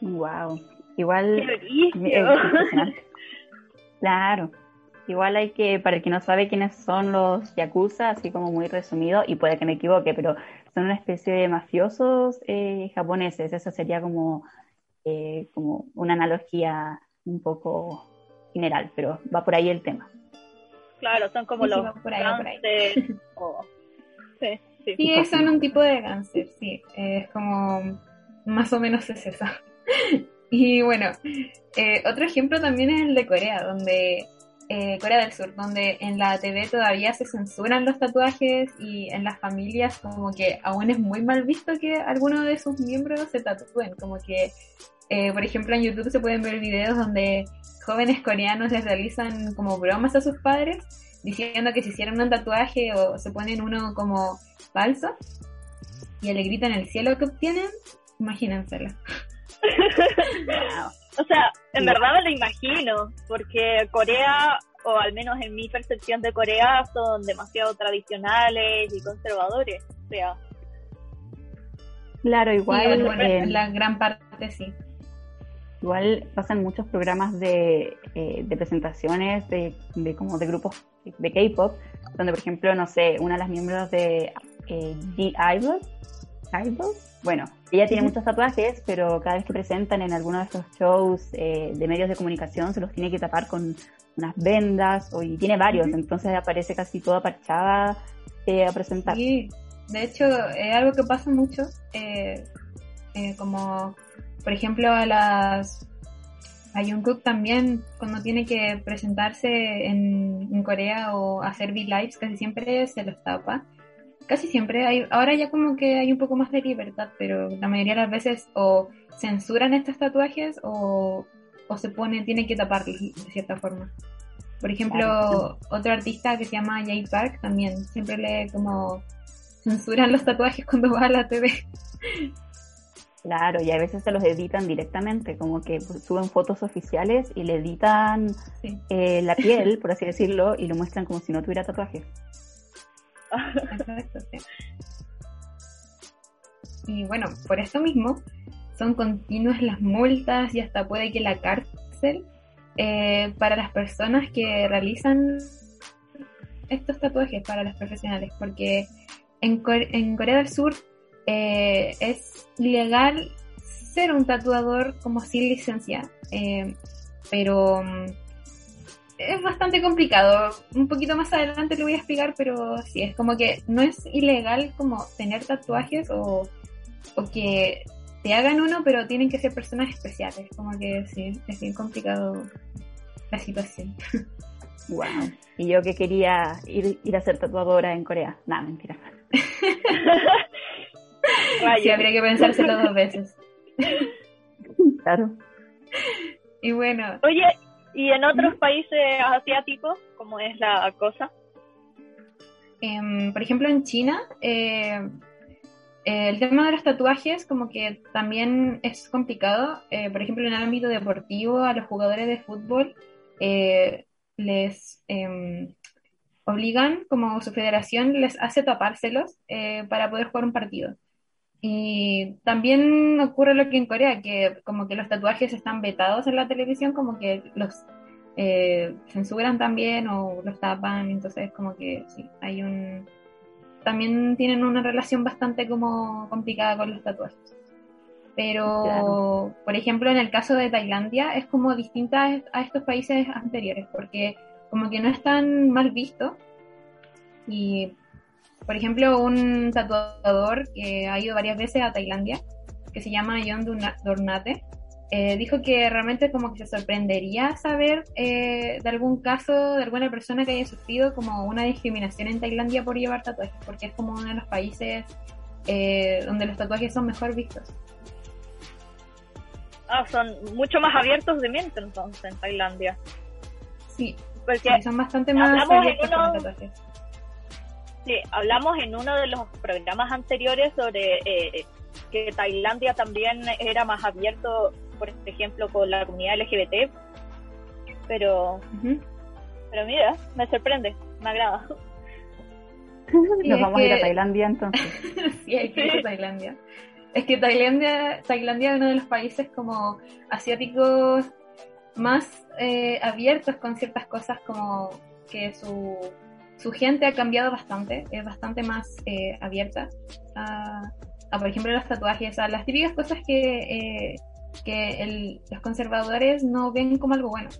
Wow. Igual impresionante. Claro. Igual hay que, para el que no sabe quiénes son los yakuza, así como muy resumido, y puede que me equivoque, pero son una especie de mafiosos eh, japoneses. Eso sería como, eh, como una analogía un poco general, pero va por ahí el tema. Claro, son como Sí, los va por ahí, va por ahí. gangsters o- Sí, sí. Sí, son un tipo de cáncer, sí. Es como más o menos es eso. Y bueno, eh, otro ejemplo también es el de Corea, donde eh, Corea del Sur, donde en la TV todavía se censuran los tatuajes y en las familias como que aún es muy mal visto que alguno de sus miembros se tatúen, como que eh, por ejemplo en YouTube se pueden ver videos donde jóvenes coreanos les realizan como bromas a sus padres diciendo que se hicieron un tatuaje o se ponen uno como falso y le gritan el cielo que obtienen, imagínenselo. O sea, en Sí. verdad me lo imagino, porque Corea, o al menos en mi percepción de Corea, son demasiado tradicionales y conservadores. O sea, Claro, Sí, igual, bueno, eh, en la gran parte sí. igual pasan muchos programas de, eh, de presentaciones de, de como de grupos de K-pop, donde por ejemplo, no sé, una de las miembros de eh, The Idol, Idol, bueno, ella tiene muchos tatuajes, pero cada vez que presentan en alguno de estos shows eh, de medios de comunicación se los tiene que tapar con unas vendas, o, y tiene varios, entonces aparece casi toda parchada eh, a presentar. Sí, de hecho, es algo que pasa mucho, eh, eh, como por ejemplo a las a Jungkook también cuando tiene que presentarse en, en Corea o hacer V-Lives casi siempre se los tapa. Casi siempre hay, ahora ya como que hay un poco más de libertad, pero la mayoría de las veces o censuran estos tatuajes o, o se pone, tiene que taparlos de cierta forma. Por ejemplo, Claro. otro artista que se llama Jay Park también siempre le como censuran los tatuajes cuando va a la TV. Claro, y a veces se los editan directamente, como que suben fotos oficiales y le editan Sí. eh, la piel, por así decirlo, y lo muestran como si no tuviera tatuajes. Y bueno, por esto mismo, son continuas las multas y hasta puede que la cárcel eh, para las personas que realizan estos tatuajes para los profesionales, porque en Corea del Sur eh, es ilegal ser un tatuador como sin licencia, eh, pero mm, es bastante complicado. Un poquito más adelante lo voy a explicar, pero sí, es como que no es ilegal como tener tatuajes o, o que te hagan uno, pero tienen que ser personas especiales. Como que sí, es bien complicado la situación. Wow. Y yo que quería ir, ir a ser tatuadora en Corea. Nada, mentira. Sí, habría que pensárselo dos veces. Claro. Y bueno, Oye, ¿y en otros países asiáticos cómo es la cosa? Em, por ejemplo, en China, eh, eh, el tema de los tatuajes como que también es complicado. Eh, por ejemplo, en el ámbito deportivo, a los jugadores de fútbol eh, les em, obligan, como su federación les hace tapárselos eh, para poder jugar un partido. Y también ocurre lo que en Corea, que como que los tatuajes están vetados en la televisión, como que los eh, censuran también o los tapan, entonces como que sí, hay un... También tienen una relación bastante como complicada con los tatuajes. Pero, Claro. por ejemplo, en el caso de Tailandia es como distinta a estos países anteriores, porque como que no es tan mal visto. Y, por ejemplo, un tatuador que ha ido varias veces a Tailandia, que se llama John Dornate, eh, dijo que realmente como que se sorprendería saber eh, de algún caso de alguna persona que haya sufrido como una discriminación en Tailandia por llevar tatuajes, porque es como uno de los países eh, donde los tatuajes son mejor vistos. Ah, son mucho más abiertos de mente entonces en Tailandia. Sí, Porque son bastante más en abiertos con uno- los tatuajes. Sí, hablamos en uno de los programas anteriores sobre eh, que Tailandia también era más abierto, por ejemplo, con la comunidad LGBT. Pero, pero mira, me sorprende, me agrada. Sí, Nos vamos a ir a Tailandia entonces. sí, hay que ir a Tailandia. Es que Tailandia, Tailandia es uno de los países como asiáticos más eh, abiertos con ciertas cosas como que su, su gente ha cambiado bastante, es bastante más eh, abierta a, a, por ejemplo, los tatuajes, a las típicas cosas que, eh, que el- los conservadores no ven como algo bueno.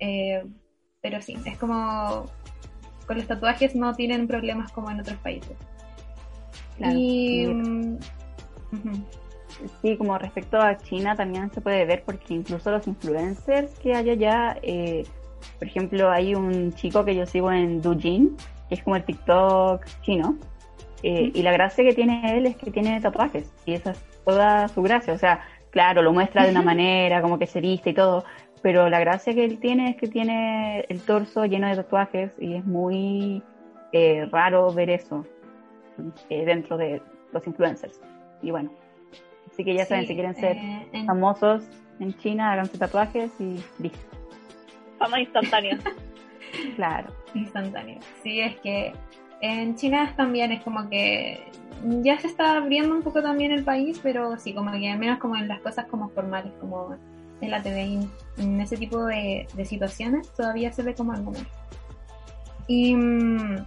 Eh, pero sí, es como con los tatuajes no tienen problemas como en otros países. Claro. Y, Y- mm. Sí, como respecto a China también se puede ver porque incluso los influencers que hay allá, eh, por ejemplo, hay un chico que yo sigo en Douyin, que es como el TikTok chino, eh, y la gracia que tiene él es que tiene tatuajes, y esa es toda su gracia, o sea, claro, lo muestra de una manera, como que se viste y todo, pero la gracia que él tiene es que tiene el torso lleno de tatuajes y es muy eh, raro ver eso eh, dentro de los influencers. Y bueno, así que ya saben, Sí, si quieren ser eh, famosos en China, háganse tatuajes y listo. Fama instantánea. Claro. instantáneo. Sí, es que en China también es como que ya se está abriendo un poco también el país, pero sí, como que al menos como en las cosas como formales, como en la TV, en ese tipo de, de situaciones, todavía se ve como algo malo. Y mm,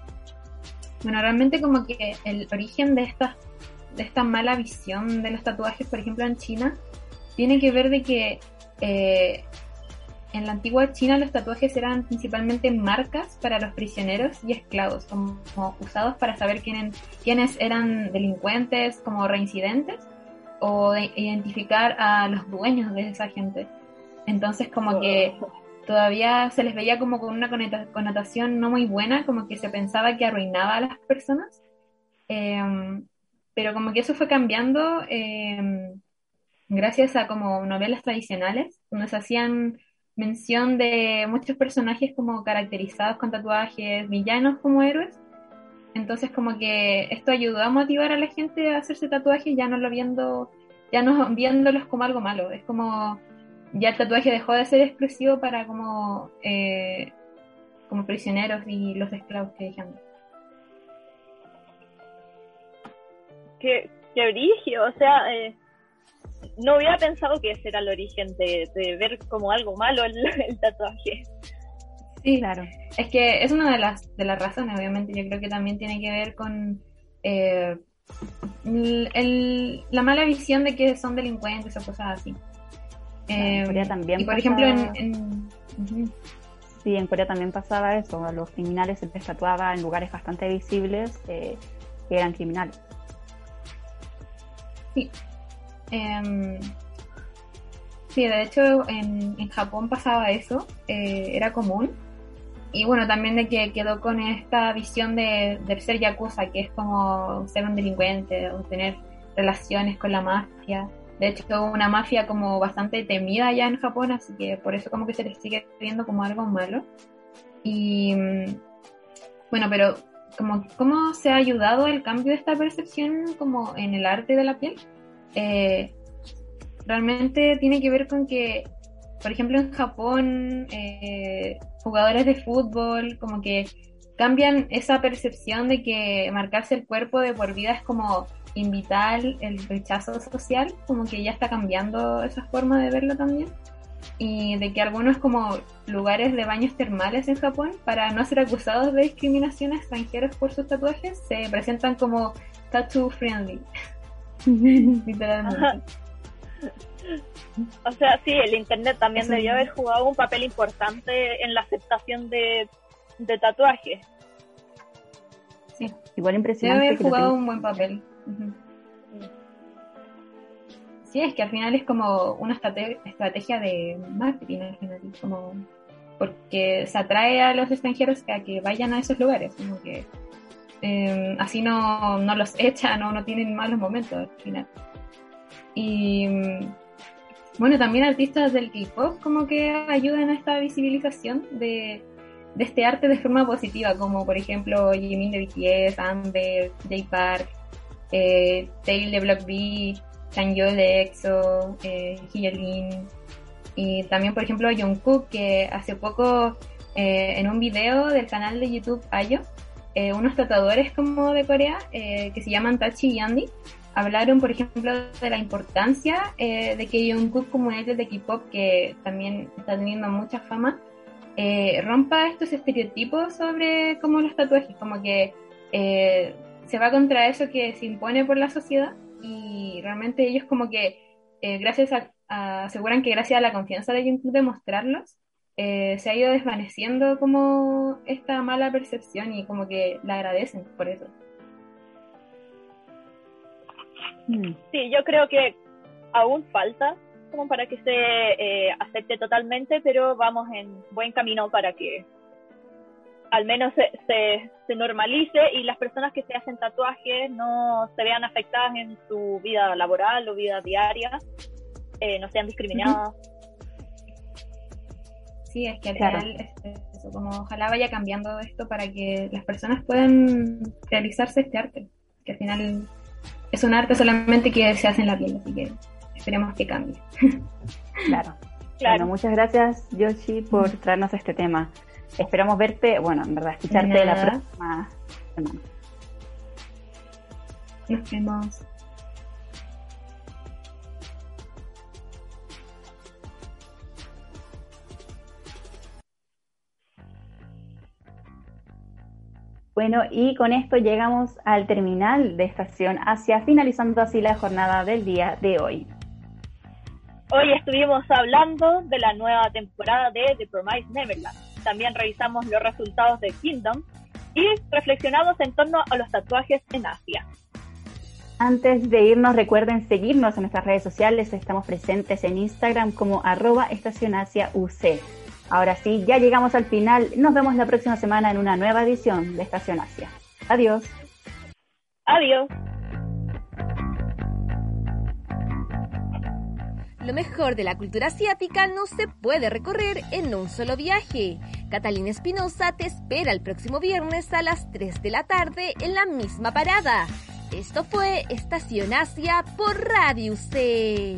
bueno, realmente como que el origen de esta, de esta mala visión de los tatuajes, por ejemplo en China, tiene que ver de que eh, en la antigua China los tatuajes eran principalmente marcas para los prisioneros y esclavos, como, como usados para saber quién- quiénes eran delincuentes, como reincidentes, o de identificar a los dueños de esa gente. Entonces como que todavía se les veía como con una connotación no muy buena, como que se pensaba que arruinaba a las personas. Em, pero como que eso fue cambiando em, gracias a como novelas tradicionales, donde se hacían mención de muchos personajes como caracterizados con tatuajes, villanos como héroes. Entonces como que esto ayudó a motivar a la gente a hacerse tatuajes, ya no lo viendo, ya no viéndolos como algo malo. Es como ya el tatuaje dejó de ser exclusivo para como eh, como prisioneros y los esclavos que dejan. qué, qué brigio, o sea, eh, no hubiera pensado que ese era el origen de, de ver como algo malo el, el tatuaje. Sí, Claro. Es que es una de las, de las razones, obviamente. Yo creo que también tiene que ver con eh, el- el- la mala visión de que son delincuentes o cosas así. en Eh, Corea también y por pasa- ejemplo, en. Sí, en Corea también pasaba eso. A los criminales se les tatuaba en lugares bastante visibles eh, que eran criminales. Sí. Em, sí, de hecho en, en Japón pasaba eso, eh, era común. Y bueno, también de que quedó con esta visión de, de ser yakuza, que es como ser un delincuente o tener relaciones con la mafia. De hecho, una mafia como bastante temida allá en Japón, así que por eso como que se les sigue viendo como algo malo. Y bueno, pero como cómo se ha ayudado el cambio de esta percepción como en el arte de la piel. Eh, realmente tiene que ver con que, por ejemplo, en Japón, eh, jugadores de fútbol como que cambian esa percepción de que marcarse el cuerpo de por vida es como invitar el rechazo social, como que ya está cambiando esa forma de verlo también. Y de que algunos como lugares de baños termales en Japón, para no ser acusados de discriminación a extranjeros por sus tatuajes, se presentan como tattoo friendly. Literalmente. Ajá. O sea, sí, el internet también debió haber jugado un papel importante en la aceptación de, de tatuajes. Igual Debe impresionante haber que lo jugado un buen papel. Sí, es que al final es como una estrate- estrategia de marketing, al final, como porque se atrae a los extranjeros a que vayan a esos lugares, como que eh, así no, no los echan o no tienen malos momentos al final. Y mm, bueno, también artistas del K-pop como que ayudan a esta visibilización de, de este arte de forma positiva, como por ejemplo Jimin de BTS, Amber, J Park, eh, de Block B, de EXO, eh, y también por ejemplo Jungkook que hace poco eh, en un video del canal de YouTube Ayo, eh, unos tatuadores como de Corea eh, que se llaman Tachi y Andy hablaron por ejemplo de la importancia eh, de que Jungkook como un de K-pop que también está teniendo mucha fama eh, rompa estos estereotipos sobre como los tatuajes, como que eh, se va contra eso que se impone por la sociedad y realmente ellos como que eh, gracias a, a- aseguran que gracias a la confianza de Jungkook de mostrarlos eh, se ha ido desvaneciendo como esta mala percepción y como que la agradecen por eso. Mm. Sí, yo creo que aún falta como para que se eh, acepte totalmente, pero vamos en buen camino para que al menos se, se, se normalice y las personas que se hacen tatuajes no se vean afectadas en su vida laboral o vida diaria, eh, no sean discriminadas. Sí, es que al Claro. final es eso, como ojalá vaya cambiando esto para que las personas puedan realizarse este arte, que al final es un arte solamente que se hace en la piel, así que esperemos que cambie. Claro. Claro. Bueno, muchas gracias, Yoshi, por traernos este tema. Esperamos verte, bueno, en verdad, escucharte De la próxima semana. Nos vemos. Bueno, y con esto llegamos al terminal de Estación Asia, finalizando así la jornada del día de hoy. Hoy estuvimos hablando de la nueva temporada de The Promised Neverland. También revisamos los resultados de Kingdom y reflexionamos en torno a los tatuajes en Asia. Antes de irnos, recuerden seguirnos en nuestras redes sociales. Estamos presentes en Instagram como arroba Estación Asia UC. Ahora sí, ya llegamos al final. Nos vemos la próxima semana en una nueva edición de Estación Asia. Adiós. Adiós. Lo mejor de la cultura asiática no se puede recorrer en un solo viaje. Catalina Espinosa te espera el próximo viernes a las 3 de la tarde en la misma parada. Esto fue Estación Asia por Radio C.